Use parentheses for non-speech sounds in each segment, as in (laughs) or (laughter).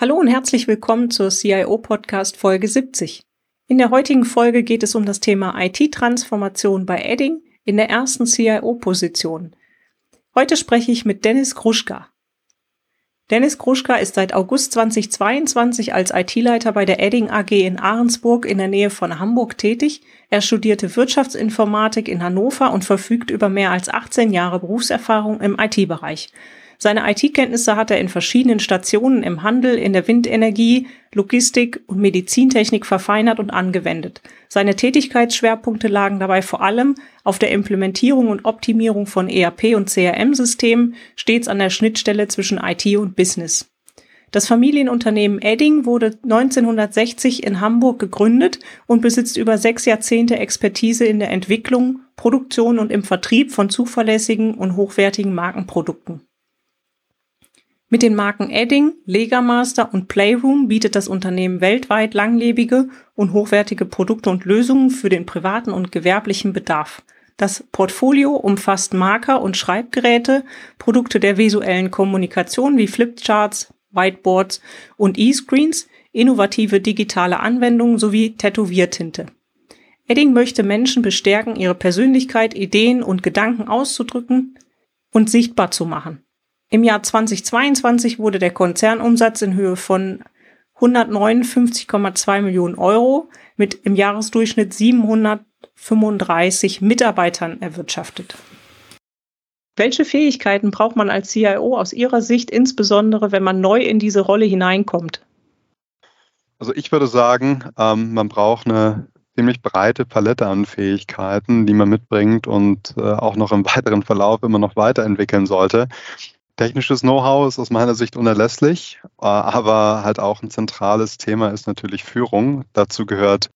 Hallo und herzlich willkommen zur CIO Podcast Folge 70. In der heutigen Folge geht es um das Thema IT-Transformation bei Edding in der ersten CIO-Position. Heute spreche ich mit Dennis Gruschka. Dennis Gruschka ist seit August 2022 als IT-Leiter bei der Edding AG in Ahrensburg in der Nähe von Hamburg tätig. Er studierte Wirtschaftsinformatik in Hannover und verfügt über mehr als 18 Jahre Berufserfahrung im IT-Bereich. Seine IT-Kenntnisse hat er in verschiedenen Stationen im Handel, in der Windenergie, Logistik und Medizintechnik verfeinert und angewendet. Seine Tätigkeitsschwerpunkte lagen dabei vor allem auf der Implementierung und Optimierung von ERP und CRM-Systemen, stets an der Schnittstelle zwischen IT und Business. Das Familienunternehmen Edding wurde 1960 in Hamburg gegründet und besitzt über sechs Jahrzehnte Expertise in der Entwicklung, Produktion und im Vertrieb von zuverlässigen und hochwertigen Markenprodukten. Mit den Marken Edding, Legamaster und Playroom bietet das Unternehmen weltweit langlebige und hochwertige Produkte und Lösungen für den privaten und gewerblichen Bedarf. Das Portfolio umfasst Marker und Schreibgeräte, Produkte der visuellen Kommunikation wie Flipcharts, Whiteboards und E-Screens, innovative digitale Anwendungen sowie Tätowiertinte. Edding möchte Menschen bestärken, ihre Persönlichkeit, Ideen und Gedanken auszudrücken und sichtbar zu machen. Im Jahr 2022 wurde der Konzernumsatz in Höhe von 159,2 Millionen Euro mit im Jahresdurchschnitt 735 Mitarbeitern erwirtschaftet. Welche Fähigkeiten braucht man als CIO aus Ihrer Sicht, insbesondere wenn man neu in diese Rolle hineinkommt? Also ich würde sagen, ähm, man braucht eine ziemlich breite Palette an Fähigkeiten, die man mitbringt und äh, auch noch im weiteren Verlauf immer noch weiterentwickeln sollte. Technisches Know-how ist aus meiner Sicht unerlässlich, äh, aber halt auch ein zentrales Thema ist natürlich Führung. Dazu gehört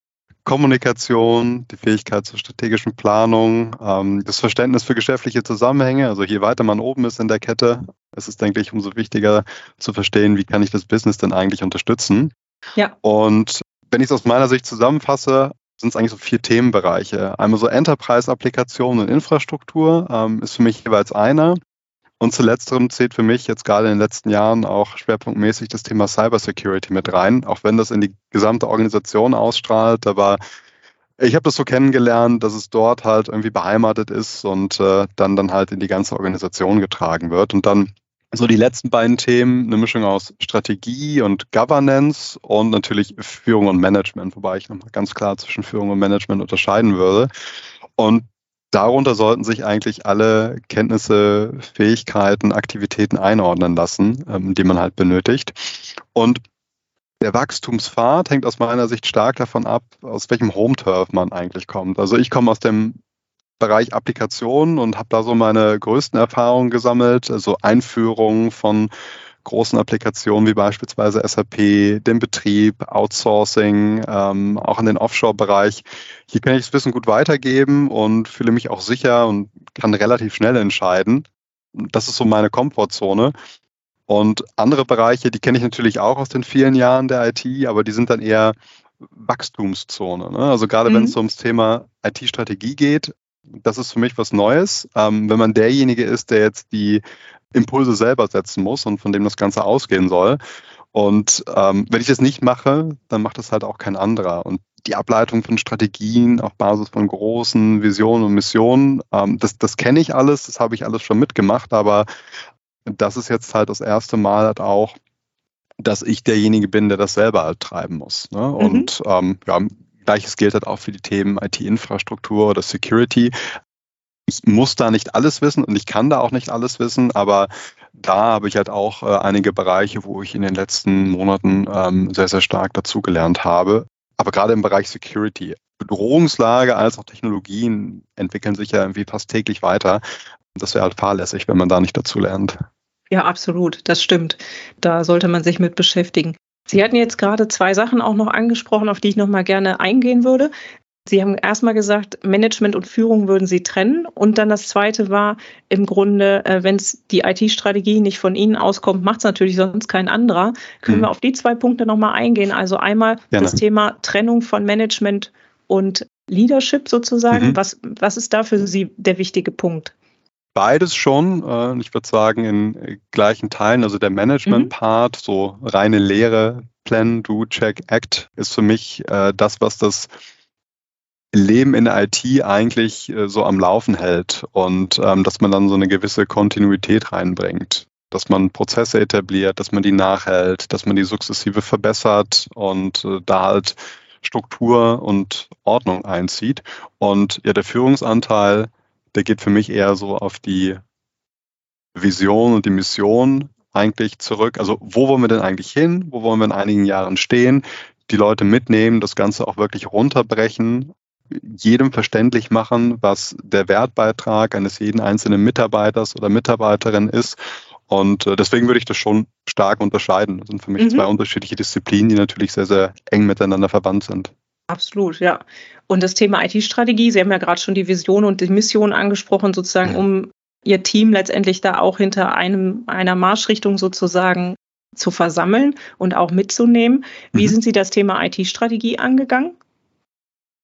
Kommunikation, die Fähigkeit zur strategischen Planung, ähm, das Verständnis für geschäftliche Zusammenhänge. Also je weiter man oben ist in der Kette, ist es, denke ich, umso wichtiger zu verstehen, wie kann ich das Business denn eigentlich unterstützen. Ja. Und wenn ich es aus meiner Sicht zusammenfasse, sind es eigentlich so vier Themenbereiche. Einmal so Enterprise-Applikationen und Infrastruktur ähm, ist für mich jeweils einer. Und zu letzterem zählt für mich jetzt gerade in den letzten Jahren auch schwerpunktmäßig das Thema Cybersecurity mit rein, auch wenn das in die gesamte Organisation ausstrahlt. Aber ich habe das so kennengelernt, dass es dort halt irgendwie beheimatet ist und äh, dann dann halt in die ganze Organisation getragen wird. Und dann so die letzten beiden Themen, eine Mischung aus Strategie und Governance und natürlich Führung und Management, wobei ich nochmal ganz klar zwischen Führung und Management unterscheiden würde. Und darunter sollten sich eigentlich alle Kenntnisse, Fähigkeiten, Aktivitäten einordnen lassen, ähm, die man halt benötigt. Und der Wachstumspfad hängt aus meiner Sicht stark davon ab, aus welchem Home-Turf man eigentlich kommt. Also ich komme aus dem Bereich Applikationen und habe da so meine größten Erfahrungen gesammelt, also Einführung von großen Applikationen wie beispielsweise SAP, den Betrieb, Outsourcing, ähm, auch in den Offshore-Bereich. Hier kann ich das Wissen gut weitergeben und fühle mich auch sicher und kann relativ schnell entscheiden. Das ist so meine Komfortzone. Und andere Bereiche, die kenne ich natürlich auch aus den vielen Jahren der IT, aber die sind dann eher Wachstumszone. Ne? Also gerade mhm. wenn es ums Thema IT-Strategie geht, das ist für mich was Neues. Ähm, wenn man derjenige ist, der jetzt die Impulse selber setzen muss und von dem das Ganze ausgehen soll. Und ähm, wenn ich das nicht mache, dann macht das halt auch kein anderer. Und die Ableitung von Strategien auf Basis von großen Visionen und Missionen, ähm, das, das kenne ich alles, das habe ich alles schon mitgemacht, aber das ist jetzt halt das erste Mal halt auch, dass ich derjenige bin, der das selber halt treiben muss. Ne? Mhm. Und ähm, ja, Gleiches gilt halt auch für die Themen IT-Infrastruktur oder Security ich muss da nicht alles wissen und ich kann da auch nicht alles wissen, aber da habe ich halt auch äh, einige Bereiche, wo ich in den letzten Monaten ähm, sehr, sehr stark dazugelernt habe. Aber gerade im Bereich Security, Bedrohungslage als auch Technologien entwickeln sich ja irgendwie fast täglich weiter. Das wäre halt fahrlässig, wenn man da nicht dazu lernt. Ja, absolut, das stimmt. Da sollte man sich mit beschäftigen. Sie hatten jetzt gerade zwei Sachen auch noch angesprochen, auf die ich noch mal gerne eingehen würde. Sie haben erstmal gesagt, Management und Führung würden Sie trennen. Und dann das Zweite war im Grunde, äh, wenn es die IT-Strategie nicht von Ihnen auskommt, macht es natürlich sonst kein anderer. Können mhm. wir auf die zwei Punkte nochmal eingehen? Also einmal Gerne. das Thema Trennung von Management und Leadership sozusagen. Mhm. Was, was ist da für Sie der wichtige Punkt? Beides schon. Äh, ich würde sagen, in gleichen Teilen. Also der Management-Part, mhm. so reine Lehre, Plan, Do, Check, Act, ist für mich äh, das, was das Leben in der IT eigentlich äh, so am Laufen hält und ähm, dass man dann so eine gewisse Kontinuität reinbringt, dass man Prozesse etabliert, dass man die nachhält, dass man die sukzessive verbessert und äh, da halt Struktur und Ordnung einzieht. Und ja, der Führungsanteil, der geht für mich eher so auf die Vision und die Mission eigentlich zurück. Also wo wollen wir denn eigentlich hin? Wo wollen wir in einigen Jahren stehen? Die Leute mitnehmen, das Ganze auch wirklich runterbrechen jedem verständlich machen, was der Wertbeitrag eines jeden einzelnen Mitarbeiters oder Mitarbeiterin ist. Und äh, deswegen würde ich das schon stark unterscheiden. Das sind für mich mhm. zwei unterschiedliche Disziplinen, die natürlich sehr, sehr eng miteinander verwandt sind. Absolut, ja. Und das Thema IT-Strategie, Sie haben ja gerade schon die Vision und die Mission angesprochen, sozusagen, um Ihr Team letztendlich da auch hinter einem, einer Marschrichtung sozusagen zu versammeln und auch mitzunehmen. Wie mhm. sind Sie das Thema IT-Strategie angegangen?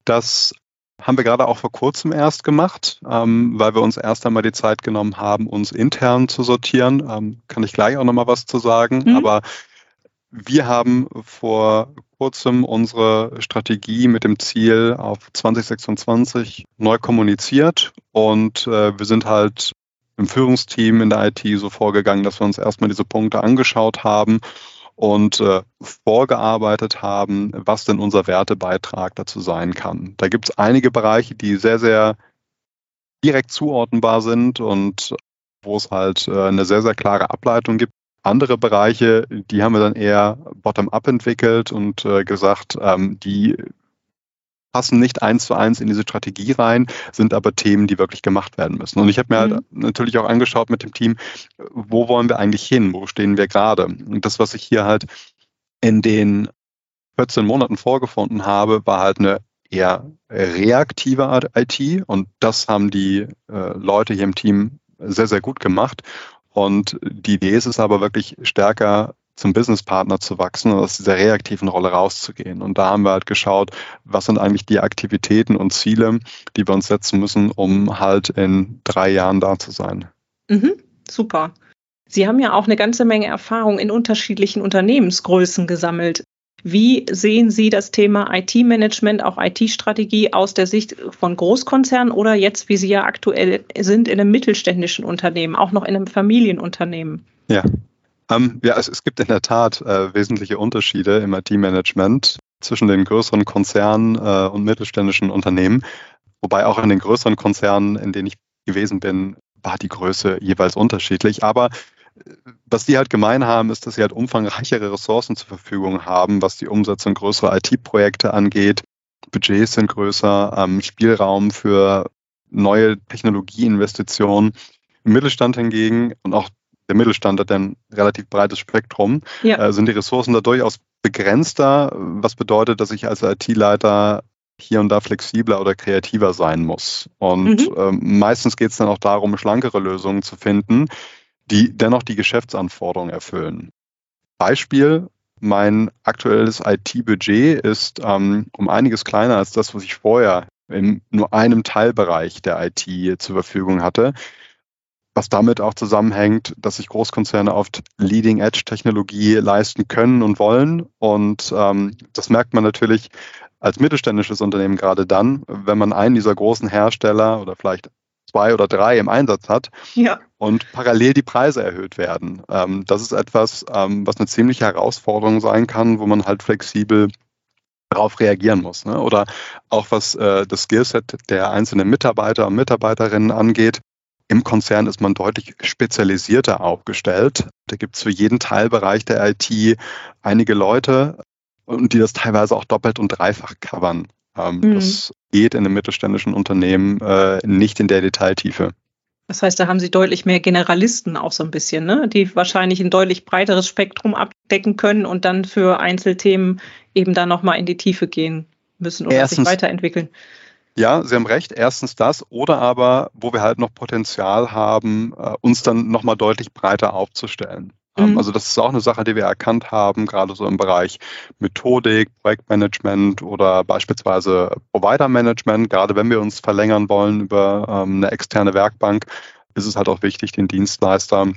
Das haben wir gerade auch vor kurzem erst gemacht, ähm, weil wir uns erst einmal die Zeit genommen haben, uns intern zu sortieren. Ähm, kann ich gleich auch nochmal was zu sagen. Mhm. Aber wir haben vor kurzem unsere Strategie mit dem Ziel auf 2026 neu kommuniziert und äh, wir sind halt im Führungsteam in der IT so vorgegangen, dass wir uns erstmal diese Punkte angeschaut haben und äh, vorgearbeitet haben, was denn unser Wertebeitrag dazu sein kann. Da gibt es einige Bereiche, die sehr, sehr direkt zuordnenbar sind und wo es halt äh, eine sehr, sehr klare Ableitung gibt. Andere Bereiche, die haben wir dann eher bottom-up entwickelt und äh, gesagt, ähm, die passen nicht eins zu eins in diese Strategie rein, sind aber Themen, die wirklich gemacht werden müssen. Und ich habe mir halt mhm. natürlich auch angeschaut mit dem Team, wo wollen wir eigentlich hin, wo stehen wir gerade. Und das, was ich hier halt in den 14 Monaten vorgefunden habe, war halt eine eher reaktive IT und das haben die äh, Leute hier im Team sehr, sehr gut gemacht. Und die Idee ist es aber wirklich stärker zum Businesspartner zu wachsen und aus dieser reaktiven Rolle rauszugehen. Und da haben wir halt geschaut, was sind eigentlich die Aktivitäten und Ziele, die wir uns setzen müssen, um halt in drei Jahren da zu sein. Mhm, super. Sie haben ja auch eine ganze Menge Erfahrung in unterschiedlichen Unternehmensgrößen gesammelt. Wie sehen Sie das Thema IT-Management, auch IT-Strategie aus der Sicht von Großkonzernen oder jetzt, wie Sie ja aktuell sind, in einem mittelständischen Unternehmen, auch noch in einem Familienunternehmen? Ja, ähm, ja, es, es, gibt in der Tat äh, wesentliche Unterschiede im IT-Management zwischen den größeren Konzernen äh, und mittelständischen Unternehmen. Wobei auch in den größeren Konzernen, in denen ich gewesen bin, war die Größe jeweils unterschiedlich. Aber äh, was die halt gemein haben, ist, dass sie halt umfangreichere Ressourcen zur Verfügung haben, was die Umsetzung größerer IT-Projekte angeht. Budgets sind größer, ähm, Spielraum für neue Technologieinvestitionen. Im Mittelstand hingegen und auch der Mittelstand hat ein relativ breites Spektrum, ja. äh, sind die Ressourcen da durchaus begrenzter, was bedeutet, dass ich als IT-Leiter hier und da flexibler oder kreativer sein muss. Und mhm. ähm, meistens geht es dann auch darum, schlankere Lösungen zu finden, die dennoch die Geschäftsanforderungen erfüllen. Beispiel, mein aktuelles IT-Budget ist ähm, um einiges kleiner als das, was ich vorher in nur einem Teilbereich der IT zur Verfügung hatte was damit auch zusammenhängt, dass sich Großkonzerne oft Leading-Edge-Technologie leisten können und wollen. Und ähm, das merkt man natürlich als mittelständisches Unternehmen gerade dann, wenn man einen dieser großen Hersteller oder vielleicht zwei oder drei im Einsatz hat ja. und parallel die Preise erhöht werden. Ähm, das ist etwas, ähm, was eine ziemliche Herausforderung sein kann, wo man halt flexibel darauf reagieren muss. Ne? Oder auch was äh, das Skillset der einzelnen Mitarbeiter und Mitarbeiterinnen angeht. Im Konzern ist man deutlich spezialisierter aufgestellt. Da gibt es für jeden Teilbereich der IT einige Leute, die das teilweise auch doppelt und dreifach covern. Ähm, mhm. Das geht in einem mittelständischen Unternehmen äh, nicht in der Detailtiefe. Das heißt, da haben Sie deutlich mehr Generalisten auch so ein bisschen, ne? die wahrscheinlich ein deutlich breiteres Spektrum abdecken können und dann für Einzelthemen eben da nochmal in die Tiefe gehen müssen oder Erstens, sich weiterentwickeln. Ja, Sie haben recht. Erstens das oder aber, wo wir halt noch Potenzial haben, äh, uns dann nochmal deutlich breiter aufzustellen. Ähm, mhm. Also das ist auch eine Sache, die wir erkannt haben, gerade so im Bereich Methodik, Projektmanagement oder beispielsweise Provider-Management. Gerade wenn wir uns verlängern wollen über ähm, eine externe Werkbank, ist es halt auch wichtig, den Dienstleister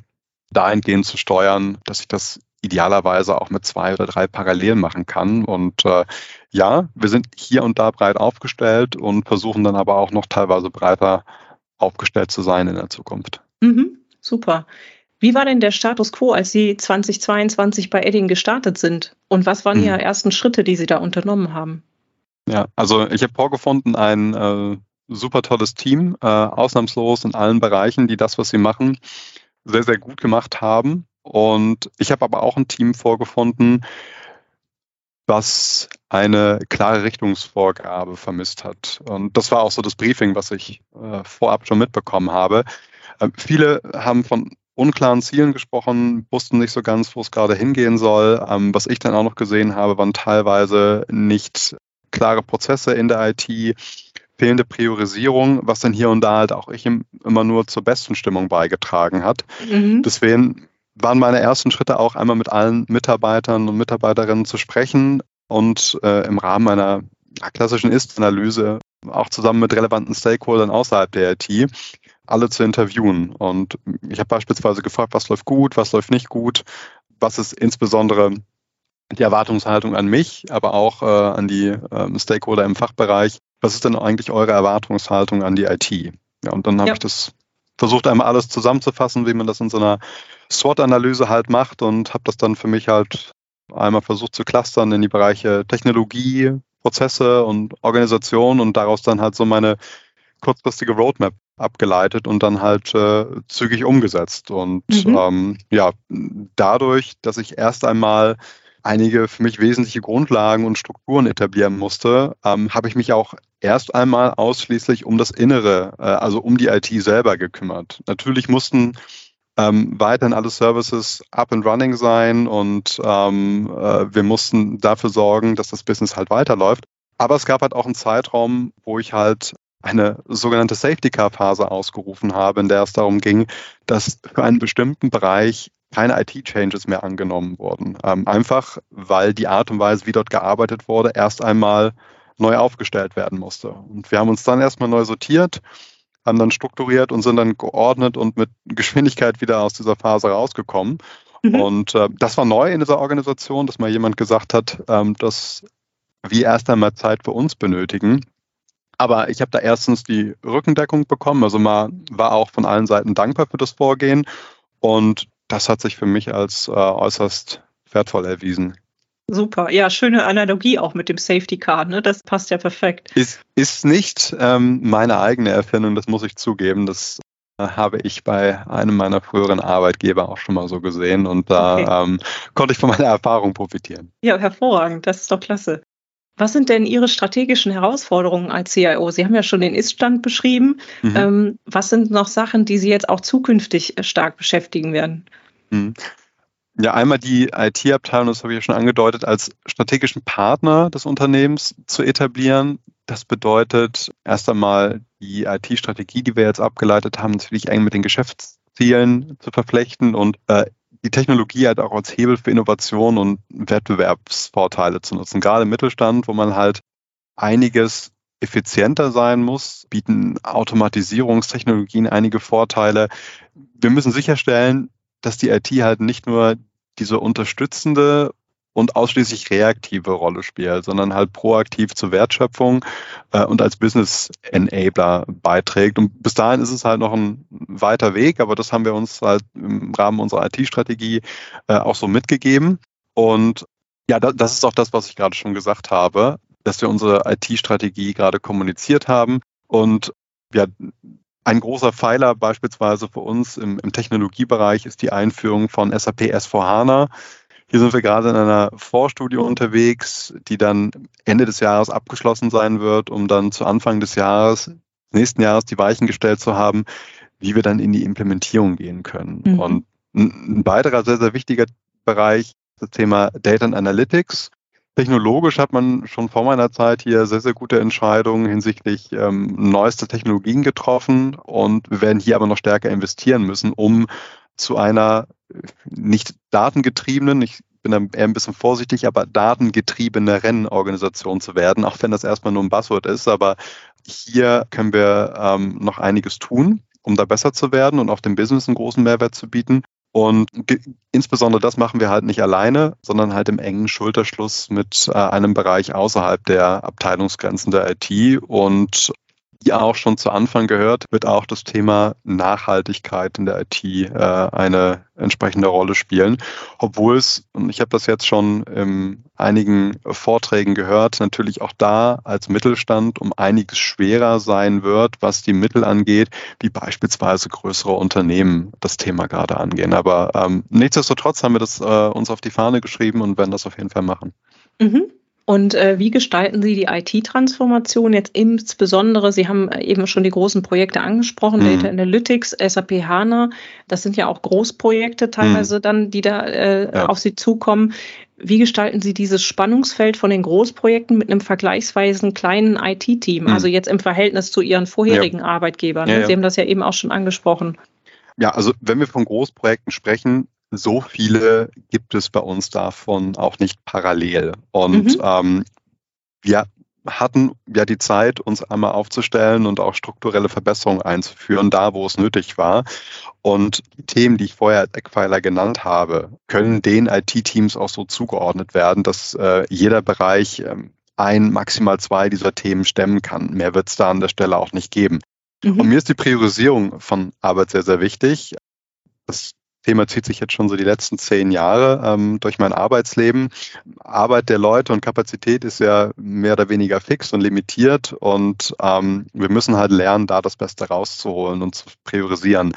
dahingehend zu steuern, dass ich das idealerweise auch mit zwei oder drei parallel machen kann. Und äh, ja, wir sind hier und da breit aufgestellt und versuchen dann aber auch noch teilweise breiter aufgestellt zu sein in der Zukunft. Mhm, super. Wie war denn der Status quo, als Sie 2022 bei Edding gestartet sind? Und was waren mhm. Ihre ersten Schritte, die Sie da unternommen haben? Ja, also ich habe vorgefunden, ein äh, super tolles Team, äh, ausnahmslos in allen Bereichen, die das, was sie machen, sehr, sehr gut gemacht haben. Und ich habe aber auch ein Team vorgefunden, was eine klare Richtungsvorgabe vermisst hat. Und das war auch so das Briefing, was ich äh, vorab schon mitbekommen habe. Äh, viele haben von unklaren Zielen gesprochen, wussten nicht so ganz, wo es gerade hingehen soll. Ähm, was ich dann auch noch gesehen habe, waren teilweise nicht klare Prozesse in der IT, fehlende Priorisierung, was dann hier und da halt auch ich immer nur zur besten Stimmung beigetragen hat. Mhm. Deswegen waren meine ersten Schritte auch einmal mit allen Mitarbeitern und Mitarbeiterinnen zu sprechen und äh, im Rahmen einer klassischen Ist-Analyse auch zusammen mit relevanten Stakeholdern außerhalb der IT alle zu interviewen. Und ich habe beispielsweise gefragt, was läuft gut, was läuft nicht gut, was ist insbesondere die Erwartungshaltung an mich, aber auch äh, an die äh, Stakeholder im Fachbereich. Was ist denn eigentlich eure Erwartungshaltung an die IT? Ja, und dann habe ja. ich das versucht, einmal alles zusammenzufassen, wie man das in so einer SWOT-Analyse halt macht und habe das dann für mich halt einmal versucht zu clustern in die Bereiche Technologie, Prozesse und Organisation und daraus dann halt so meine kurzfristige Roadmap abgeleitet und dann halt äh, zügig umgesetzt. Und mhm. ähm, ja, dadurch, dass ich erst einmal einige für mich wesentliche Grundlagen und Strukturen etablieren musste, ähm, habe ich mich auch erst einmal ausschließlich um das Innere, äh, also um die IT selber gekümmert. Natürlich mussten ähm, weiterhin alle Services up and running sein und ähm, äh, wir mussten dafür sorgen, dass das Business halt weiterläuft. Aber es gab halt auch einen Zeitraum, wo ich halt eine sogenannte Safety Car Phase ausgerufen habe, in der es darum ging, dass für einen bestimmten Bereich keine IT-Changes mehr angenommen wurden. Ähm, einfach weil die Art und Weise, wie dort gearbeitet wurde, erst einmal neu aufgestellt werden musste. Und wir haben uns dann erstmal neu sortiert, haben dann strukturiert und sind dann geordnet und mit Geschwindigkeit wieder aus dieser Phase rausgekommen. Mhm. Und äh, das war neu in dieser Organisation, dass mal jemand gesagt hat, ähm, dass wir erst einmal Zeit für uns benötigen, aber ich habe da erstens die Rückendeckung bekommen, also man war auch von allen Seiten dankbar für das Vorgehen und das hat sich für mich als äh, äußerst wertvoll erwiesen. Super, ja, schöne Analogie auch mit dem Safety Car, ne? Das passt ja perfekt. Ist, ist nicht ähm, meine eigene Erfindung, das muss ich zugeben. Das äh, habe ich bei einem meiner früheren Arbeitgeber auch schon mal so gesehen und da okay. ähm, konnte ich von meiner (laughs) Erfahrung profitieren. Ja, hervorragend, das ist doch klasse. Was sind denn Ihre strategischen Herausforderungen als CIO? Sie haben ja schon den Ist-Stand beschrieben. Mhm. Ähm, was sind noch Sachen, die Sie jetzt auch zukünftig äh, stark beschäftigen werden? Mhm. Ja, einmal die IT-Abteilung, das habe ich ja schon angedeutet, als strategischen Partner des Unternehmens zu etablieren. Das bedeutet erst einmal die IT-Strategie, die wir jetzt abgeleitet haben, natürlich eng mit den Geschäftszielen zu verflechten und äh, die Technologie halt auch als Hebel für Innovation und Wettbewerbsvorteile zu nutzen. Gerade im Mittelstand, wo man halt einiges effizienter sein muss, bieten Automatisierungstechnologien einige Vorteile. Wir müssen sicherstellen, dass die IT halt nicht nur diese unterstützende und ausschließlich reaktive Rolle spielt, sondern halt proaktiv zur Wertschöpfung äh, und als Business Enabler beiträgt. Und bis dahin ist es halt noch ein weiter Weg, aber das haben wir uns halt im Rahmen unserer IT-Strategie äh, auch so mitgegeben. Und ja, das, das ist auch das, was ich gerade schon gesagt habe, dass wir unsere IT-Strategie gerade kommuniziert haben. Und ja, ein großer Pfeiler beispielsweise für uns im, im Technologiebereich ist die Einführung von SAP S4HANA. Hier sind wir gerade in einer Vorstudie unterwegs, die dann Ende des Jahres abgeschlossen sein wird, um dann zu Anfang des Jahres, nächsten Jahres die Weichen gestellt zu haben, wie wir dann in die Implementierung gehen können. Mhm. Und ein weiterer sehr, sehr wichtiger Bereich das Thema Data and Analytics. Technologisch hat man schon vor meiner Zeit hier sehr, sehr gute Entscheidungen hinsichtlich ähm, neuester Technologien getroffen und wir werden hier aber noch stärker investieren müssen, um zu einer äh, nicht datengetriebenen, ich bin da eher ein bisschen vorsichtig, aber datengetriebeneren Organisation zu werden, auch wenn das erstmal nur ein Buzzword ist. Aber hier können wir ähm, noch einiges tun, um da besser zu werden und auch dem Business einen großen Mehrwert zu bieten. Und insbesondere das machen wir halt nicht alleine, sondern halt im engen Schulterschluss mit äh, einem Bereich außerhalb der Abteilungsgrenzen der IT. Und wie auch schon zu Anfang gehört, wird auch das Thema Nachhaltigkeit in der IT äh, eine entsprechende Rolle spielen. Obwohl es, und ich habe das jetzt schon in einigen Vorträgen gehört, natürlich auch da als Mittelstand um einiges schwerer sein wird, was die Mittel angeht, wie beispielsweise größere Unternehmen das Thema gerade angehen. Aber ähm, nichtsdestotrotz haben wir das äh, uns auf die Fahne geschrieben und werden das auf jeden Fall machen. Mhm. Und äh, wie gestalten Sie die IT-Transformation jetzt insbesondere? Sie haben eben schon die großen Projekte angesprochen, mhm. Data Analytics, SAP HANA. Das sind ja auch Großprojekte teilweise mhm. dann, die da äh, ja. auf Sie zukommen. Wie gestalten Sie dieses Spannungsfeld von den Großprojekten mit einem vergleichsweise kleinen IT-Team? Mhm. Also jetzt im Verhältnis zu Ihren vorherigen ja. Arbeitgebern. Ja, Sie haben das ja eben auch schon angesprochen. Ja, also wenn wir von Großprojekten sprechen, so viele gibt es bei uns davon auch nicht parallel. Und mhm. ähm, wir hatten ja die Zeit, uns einmal aufzustellen und auch strukturelle Verbesserungen einzuführen, da wo es nötig war. Und die Themen, die ich vorher als Eckpfeiler genannt habe, können den IT-Teams auch so zugeordnet werden, dass äh, jeder Bereich äh, ein, maximal zwei dieser Themen stemmen kann. Mehr wird es da an der Stelle auch nicht geben. Mhm. Und mir ist die Priorisierung von Arbeit sehr, sehr wichtig. Das Thema zieht sich jetzt schon so die letzten zehn Jahre ähm, durch mein Arbeitsleben. Arbeit der Leute und Kapazität ist ja mehr oder weniger fix und limitiert und ähm, wir müssen halt lernen, da das Beste rauszuholen und zu priorisieren.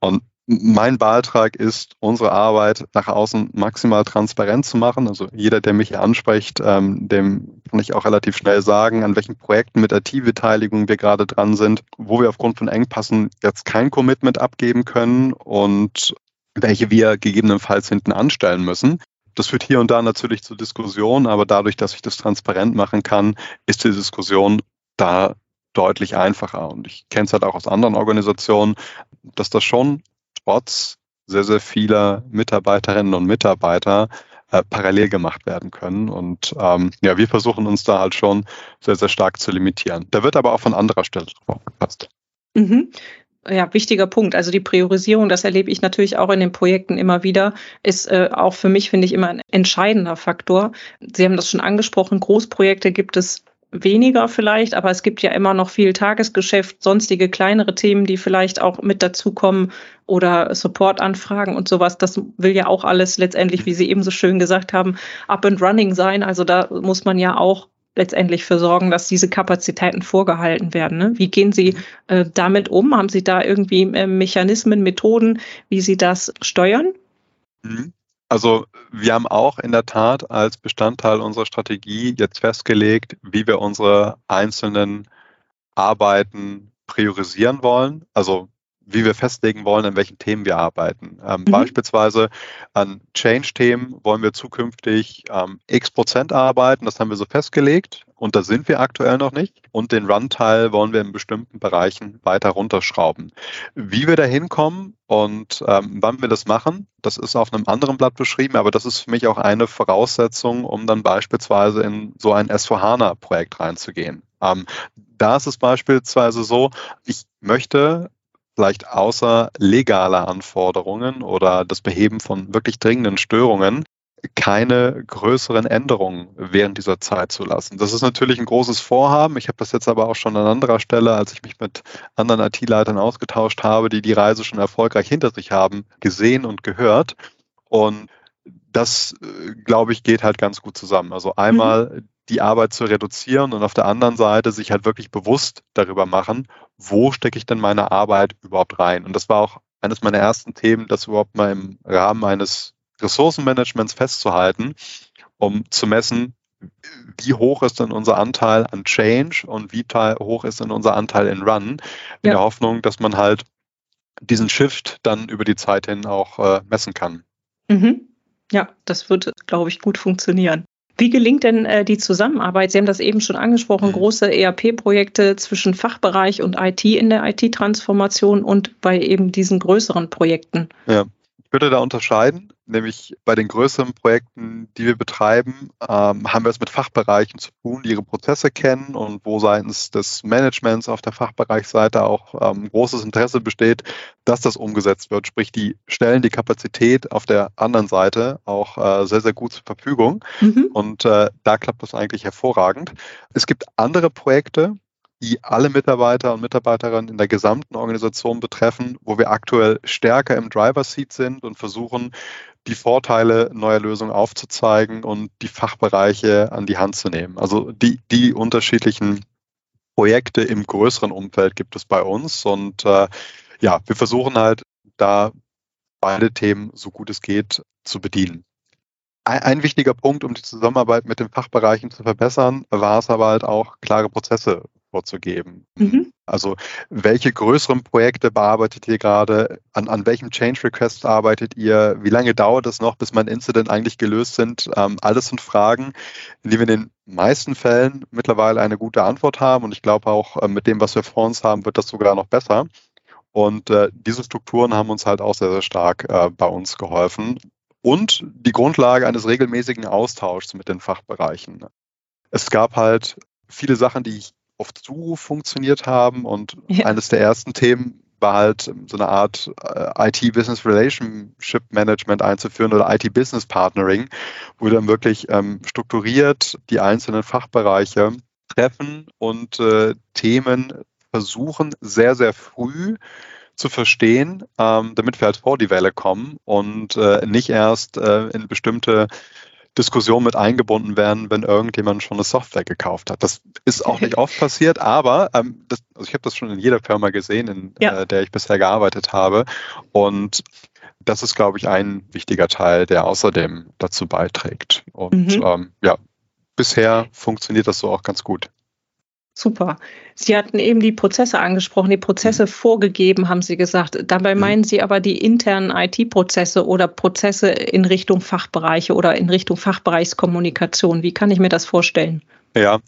Und mein Beitrag ist, unsere Arbeit nach außen maximal transparent zu machen. Also jeder, der mich hier anspricht, ähm, dem kann ich auch relativ schnell sagen, an welchen Projekten mit IT-Beteiligung wir gerade dran sind, wo wir aufgrund von Engpassen jetzt kein Commitment abgeben können und welche wir gegebenenfalls hinten anstellen müssen. Das führt hier und da natürlich zu Diskussionen, aber dadurch, dass ich das transparent machen kann, ist die Diskussion da deutlich einfacher. Und ich kenne es halt auch aus anderen Organisationen, dass das schon trotz sehr, sehr vieler Mitarbeiterinnen und Mitarbeiter äh, parallel gemacht werden können. Und ähm, ja, wir versuchen uns da halt schon sehr, sehr stark zu limitieren. Da wird aber auch von anderer Stelle drauf aufgepasst. Mhm ja, wichtiger Punkt. Also die Priorisierung, das erlebe ich natürlich auch in den Projekten immer wieder, ist äh, auch für mich, finde ich, immer ein entscheidender Faktor. Sie haben das schon angesprochen, Großprojekte gibt es weniger vielleicht, aber es gibt ja immer noch viel Tagesgeschäft, sonstige kleinere Themen, die vielleicht auch mit dazukommen oder Supportanfragen und sowas. Das will ja auch alles letztendlich, wie Sie eben so schön gesagt haben, up and running sein. Also da muss man ja auch letztendlich für sorgen, dass diese Kapazitäten vorgehalten werden. Ne? Wie gehen Sie äh, damit um? Haben Sie da irgendwie äh, Mechanismen, Methoden, wie Sie das steuern? Mhm. Also wir haben auch in der Tat als Bestandteil unserer Strategie jetzt festgelegt, wie wir unsere einzelnen Arbeiten priorisieren wollen. Also wie wir festlegen wollen, an welchen Themen wir arbeiten. Ähm, mhm. Beispielsweise an Change-Themen wollen wir zukünftig ähm, x Prozent arbeiten, das haben wir so festgelegt und da sind wir aktuell noch nicht. Und den Run-Teil wollen wir in bestimmten Bereichen weiter runterschrauben. Wie wir da hinkommen und ähm, wann wir das machen, das ist auf einem anderen Blatt beschrieben, aber das ist für mich auch eine Voraussetzung, um dann beispielsweise in so ein S4HANA-Projekt reinzugehen. Ähm, da ist es beispielsweise so, ich möchte vielleicht außer legaler Anforderungen oder das Beheben von wirklich dringenden Störungen keine größeren Änderungen während dieser Zeit zu lassen. Das ist natürlich ein großes Vorhaben. Ich habe das jetzt aber auch schon an anderer Stelle, als ich mich mit anderen IT-Leitern ausgetauscht habe, die die Reise schon erfolgreich hinter sich haben, gesehen und gehört. Und das, äh, glaube ich, geht halt ganz gut zusammen. Also einmal mhm die Arbeit zu reduzieren und auf der anderen Seite sich halt wirklich bewusst darüber machen, wo stecke ich denn meine Arbeit überhaupt rein. Und das war auch eines meiner ersten Themen, das überhaupt mal im Rahmen eines Ressourcenmanagements festzuhalten, um zu messen, wie hoch ist denn unser Anteil an Change und wie hoch ist denn unser Anteil in Run, in ja. der Hoffnung, dass man halt diesen Shift dann über die Zeit hin auch äh, messen kann. Mhm. Ja, das wird, glaube ich, gut funktionieren. Wie gelingt denn äh, die Zusammenarbeit? Sie haben das eben schon angesprochen, mhm. große ERP-Projekte zwischen Fachbereich und IT in der IT-Transformation und bei eben diesen größeren Projekten. Ja, ich würde da unterscheiden, nämlich bei den größeren Projekten, die wir betreiben, ähm, haben wir es mit Fachbereichen zu tun, die ihre Prozesse kennen und wo seitens des Managements auf der Fachbereichsseite auch ähm, großes Interesse besteht, dass das umgesetzt wird. Sprich, die stellen die Kapazität auf der anderen Seite auch äh, sehr, sehr gut zur Verfügung. Mhm. Und äh, da klappt das eigentlich hervorragend. Es gibt andere Projekte, die alle Mitarbeiter und Mitarbeiterinnen in der gesamten Organisation betreffen, wo wir aktuell stärker im Driver Seat sind und versuchen, die Vorteile neuer Lösungen aufzuzeigen und die Fachbereiche an die Hand zu nehmen. Also die, die unterschiedlichen Projekte im größeren Umfeld gibt es bei uns und äh, ja, wir versuchen halt da beide Themen so gut es geht zu bedienen. Ein, ein wichtiger Punkt, um die Zusammenarbeit mit den Fachbereichen zu verbessern, war es aber halt auch, klare Prozesse vorzugeben. Mhm. Also welche größeren Projekte bearbeitet ihr gerade? An, an welchem Change Request arbeitet ihr? Wie lange dauert es noch, bis mein Incident eigentlich gelöst sind? Ähm, alles sind Fragen, in die wir in den meisten Fällen mittlerweile eine gute Antwort haben. Und ich glaube auch äh, mit dem, was wir vor uns haben, wird das sogar noch besser. Und äh, diese Strukturen haben uns halt auch sehr, sehr stark äh, bei uns geholfen. Und die Grundlage eines regelmäßigen Austauschs mit den Fachbereichen. Es gab halt viele Sachen, die ich auf Zuruf funktioniert haben. Und (laughs) ja. eines der ersten Themen war halt so eine Art äh, IT-Business Relationship Management einzuführen oder IT-Business Partnering, wo wir dann wirklich ähm, strukturiert die einzelnen Fachbereiche treffen und äh, Themen versuchen, sehr, sehr früh zu verstehen, ähm, damit wir halt vor die Welle kommen und äh, nicht erst äh, in bestimmte Diskussion mit eingebunden werden, wenn irgendjemand schon eine Software gekauft hat. Das ist auch nicht oft passiert, aber ähm, das, also ich habe das schon in jeder Firma gesehen, in ja. äh, der ich bisher gearbeitet habe. Und das ist, glaube ich, ein wichtiger Teil, der außerdem dazu beiträgt. Und mhm. ähm, ja, bisher funktioniert das so auch ganz gut. Super. Sie hatten eben die Prozesse angesprochen, die Prozesse mhm. vorgegeben, haben Sie gesagt. Dabei mhm. meinen Sie aber die internen IT-Prozesse oder Prozesse in Richtung Fachbereiche oder in Richtung Fachbereichskommunikation. Wie kann ich mir das vorstellen? Ja,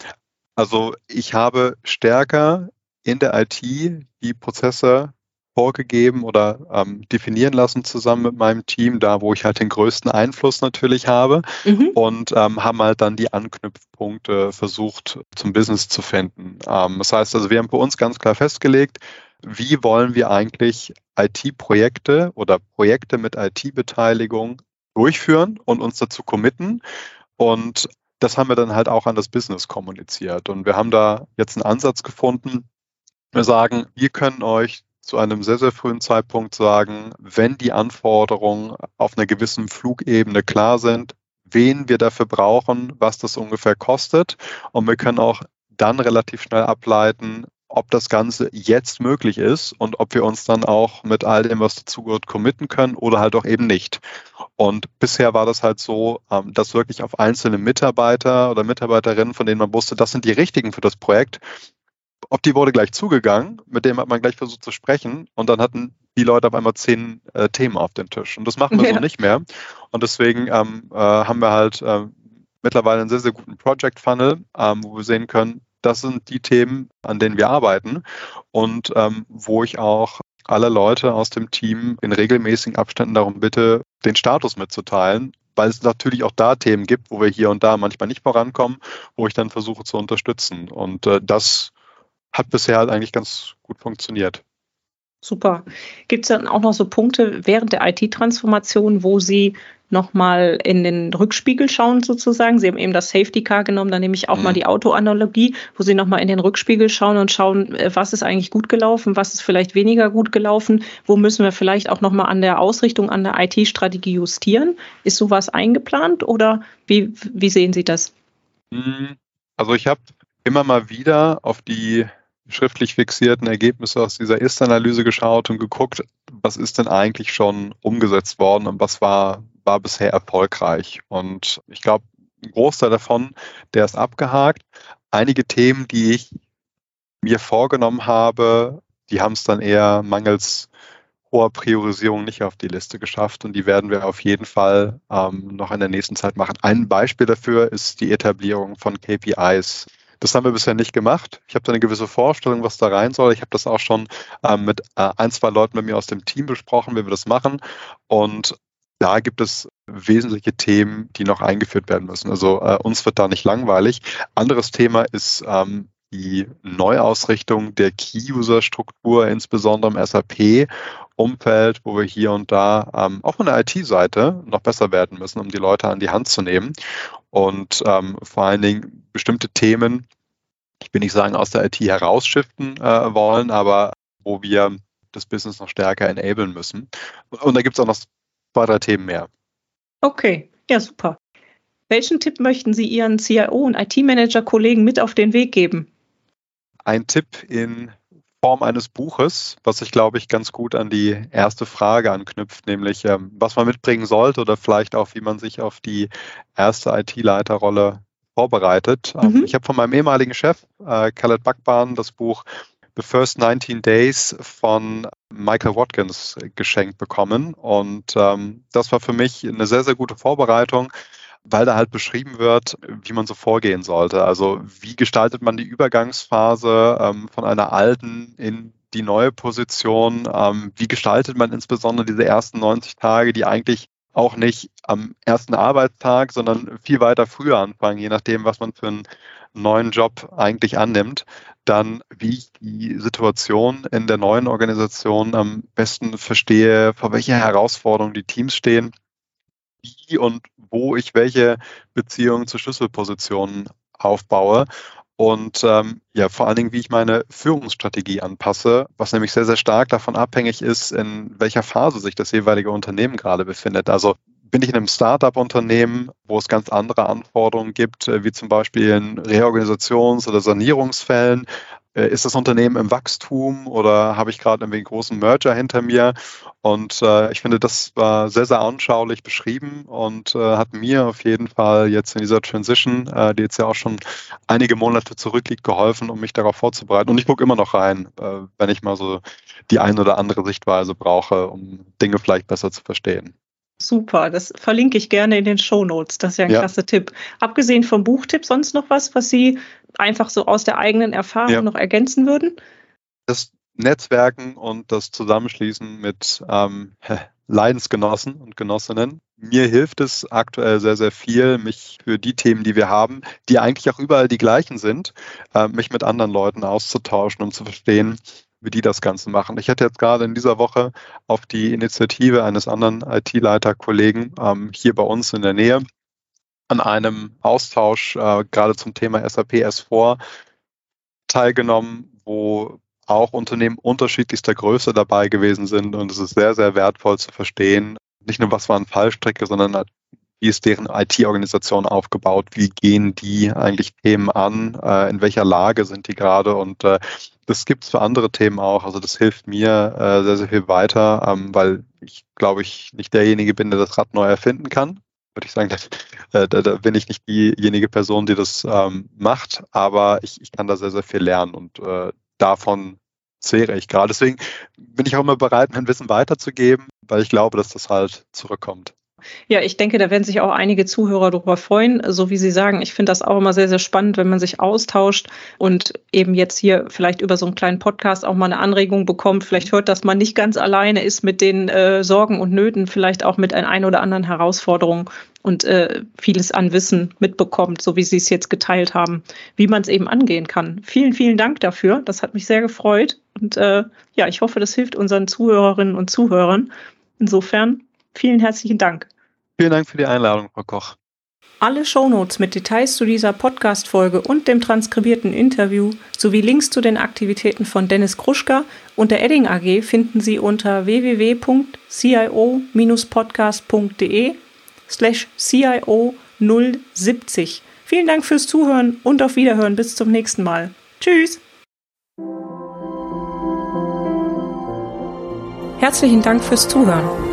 also ich habe stärker in der IT die Prozesse vorgegeben oder ähm, definieren lassen zusammen mit meinem Team, da wo ich halt den größten Einfluss natürlich habe mhm. und ähm, haben halt dann die Anknüpfpunkte versucht zum Business zu finden. Ähm, das heißt also, wir haben bei uns ganz klar festgelegt, wie wollen wir eigentlich IT-Projekte oder Projekte mit IT-Beteiligung durchführen und uns dazu committen. Und das haben wir dann halt auch an das Business kommuniziert. Und wir haben da jetzt einen Ansatz gefunden. Wir sagen, wir können euch zu einem sehr, sehr frühen Zeitpunkt sagen, wenn die Anforderungen auf einer gewissen Flugebene klar sind, wen wir dafür brauchen, was das ungefähr kostet. Und wir können auch dann relativ schnell ableiten, ob das Ganze jetzt möglich ist und ob wir uns dann auch mit all dem, was dazugehört, committen können oder halt auch eben nicht. Und bisher war das halt so, ähm, dass wirklich auf einzelne Mitarbeiter oder Mitarbeiterinnen, von denen man wusste, das sind die richtigen für das Projekt, ob die wurde gleich zugegangen, mit dem hat man gleich versucht zu sprechen und dann hatten die Leute auf einmal zehn äh, Themen auf dem Tisch. Und das machen wir ja. so nicht mehr. Und deswegen ähm, äh, haben wir halt äh, mittlerweile einen sehr, sehr guten Project Funnel, ähm, wo wir sehen können, das sind die Themen, an denen wir arbeiten und ähm, wo ich auch alle Leute aus dem Team in regelmäßigen Abständen darum bitte, den Status mitzuteilen, weil es natürlich auch da Themen gibt, wo wir hier und da manchmal nicht vorankommen, wo ich dann versuche zu unterstützen. Und äh, das hat bisher halt eigentlich ganz gut funktioniert. Super. Gibt es dann auch noch so Punkte während der IT-Transformation, wo Sie nochmal in den Rückspiegel schauen sozusagen? Sie haben eben das Safety Car genommen, dann nehme ich auch mhm. mal die Autoanalogie, wo Sie nochmal in den Rückspiegel schauen und schauen, äh, was ist eigentlich gut gelaufen, was ist vielleicht weniger gut gelaufen, wo müssen wir vielleicht auch nochmal an der Ausrichtung, an der IT-Strategie justieren? Ist sowas eingeplant oder wie, wie sehen Sie das? Mhm. Also ich habe immer mal wieder auf die schriftlich fixierten Ergebnisse aus dieser Ist-Analyse geschaut und geguckt, was ist denn eigentlich schon umgesetzt worden und was war, war bisher erfolgreich. Und ich glaube, ein Großteil davon, der ist abgehakt. Einige Themen, die ich mir vorgenommen habe, die haben es dann eher mangels hoher Priorisierung nicht auf die Liste geschafft und die werden wir auf jeden Fall ähm, noch in der nächsten Zeit machen. Ein Beispiel dafür ist die Etablierung von KPIs. Das haben wir bisher nicht gemacht. Ich habe da eine gewisse Vorstellung, was da rein soll. Ich habe das auch schon ähm, mit äh, ein, zwei Leuten bei mir aus dem Team besprochen, wie wir das machen. Und da gibt es wesentliche Themen, die noch eingeführt werden müssen. Also äh, uns wird da nicht langweilig. Anderes Thema ist ähm, die Neuausrichtung der Key-User-Struktur, insbesondere im SAP-Umfeld, wo wir hier und da ähm, auch von der IT-Seite noch besser werden müssen, um die Leute an die Hand zu nehmen. Und ähm, vor allen Dingen bestimmte Themen, ich will nicht sagen, aus der IT herausschiften äh, wollen, aber wo wir das Business noch stärker enablen müssen. Und da gibt es auch noch zwei, drei Themen mehr. Okay, ja, super. Welchen Tipp möchten Sie Ihren CIO und IT-Manager-Kollegen mit auf den Weg geben? ein Tipp in Form eines Buches, was sich, glaube ich, ganz gut an die erste Frage anknüpft, nämlich ähm, was man mitbringen sollte oder vielleicht auch, wie man sich auf die erste IT-Leiterrolle vorbereitet. Ähm, mhm. Ich habe von meinem ehemaligen Chef, äh, Khaled Bakban, das Buch The First 19 Days von Michael Watkins geschenkt bekommen. Und ähm, das war für mich eine sehr, sehr gute Vorbereitung weil da halt beschrieben wird, wie man so vorgehen sollte. Also wie gestaltet man die Übergangsphase ähm, von einer alten in die neue Position? Ähm, wie gestaltet man insbesondere diese ersten 90 Tage, die eigentlich auch nicht am ersten Arbeitstag, sondern viel weiter früher anfangen, je nachdem, was man für einen neuen Job eigentlich annimmt, dann wie ich die Situation in der neuen Organisation am besten verstehe, vor welcher Herausforderung die Teams stehen wie und wo ich welche Beziehungen zu Schlüsselpositionen aufbaue und ähm, ja vor allen Dingen, wie ich meine Führungsstrategie anpasse, was nämlich sehr, sehr stark davon abhängig ist, in welcher Phase sich das jeweilige Unternehmen gerade befindet. Also bin ich in einem Startup-Unternehmen, wo es ganz andere Anforderungen gibt, äh, wie zum Beispiel in Reorganisations- oder Sanierungsfällen, ist das Unternehmen im Wachstum oder habe ich gerade einen großen Merger hinter mir? Und äh, ich finde, das war sehr, sehr anschaulich beschrieben und äh, hat mir auf jeden Fall jetzt in dieser Transition, äh, die jetzt ja auch schon einige Monate zurückliegt, geholfen, um mich darauf vorzubereiten. Und ich gucke immer noch rein, äh, wenn ich mal so die ein oder andere Sichtweise brauche, um Dinge vielleicht besser zu verstehen. Super, das verlinke ich gerne in den Show Notes. Das ist ja ein ja. klasse Tipp. Abgesehen vom Buchtipp, sonst noch was, was Sie einfach so aus der eigenen Erfahrung ja. noch ergänzen würden? Das Netzwerken und das Zusammenschließen mit ähm, Leidensgenossen und Genossinnen. Mir hilft es aktuell sehr, sehr viel, mich für die Themen, die wir haben, die eigentlich auch überall die gleichen sind, äh, mich mit anderen Leuten auszutauschen, um zu verstehen, wie die das Ganze machen. Ich hatte jetzt gerade in dieser Woche auf die Initiative eines anderen IT-Leiter-Kollegen ähm, hier bei uns in der Nähe an einem Austausch äh, gerade zum Thema SAP S4 teilgenommen, wo auch Unternehmen unterschiedlichster Größe dabei gewesen sind. Und es ist sehr, sehr wertvoll zu verstehen, nicht nur was waren Fallstricke, sondern wie ist deren IT-Organisation aufgebaut, wie gehen die eigentlich Themen an, äh, in welcher Lage sind die gerade und äh, das gibt es für andere Themen auch. Also das hilft mir äh, sehr, sehr viel weiter, ähm, weil ich glaube ich nicht derjenige bin, der das Rad neu erfinden kann. Würde ich sagen, (laughs) da, da, da bin ich nicht diejenige Person, die das ähm, macht, aber ich, ich kann da sehr, sehr viel lernen und äh, davon zehre ich gerade. Deswegen bin ich auch immer bereit, mein Wissen weiterzugeben, weil ich glaube, dass das halt zurückkommt. Ja, ich denke, da werden sich auch einige Zuhörer darüber freuen. So wie Sie sagen, ich finde das auch immer sehr, sehr spannend, wenn man sich austauscht und eben jetzt hier vielleicht über so einen kleinen Podcast auch mal eine Anregung bekommt. Vielleicht hört, dass man nicht ganz alleine ist mit den äh, Sorgen und Nöten, vielleicht auch mit ein oder anderen Herausforderungen und äh, vieles an Wissen mitbekommt, so wie Sie es jetzt geteilt haben, wie man es eben angehen kann. Vielen, vielen Dank dafür. Das hat mich sehr gefreut. Und äh, ja, ich hoffe, das hilft unseren Zuhörerinnen und Zuhörern. Insofern Vielen herzlichen Dank. Vielen Dank für die Einladung, Frau Koch. Alle Shownotes mit Details zu dieser Podcast-Folge und dem transkribierten Interview sowie Links zu den Aktivitäten von Dennis Kruschka und der Edding AG finden Sie unter www.cio-podcast.de slash CIO 070. Vielen Dank fürs Zuhören und auf Wiederhören. Bis zum nächsten Mal. Tschüss! Herzlichen Dank fürs Zuhören.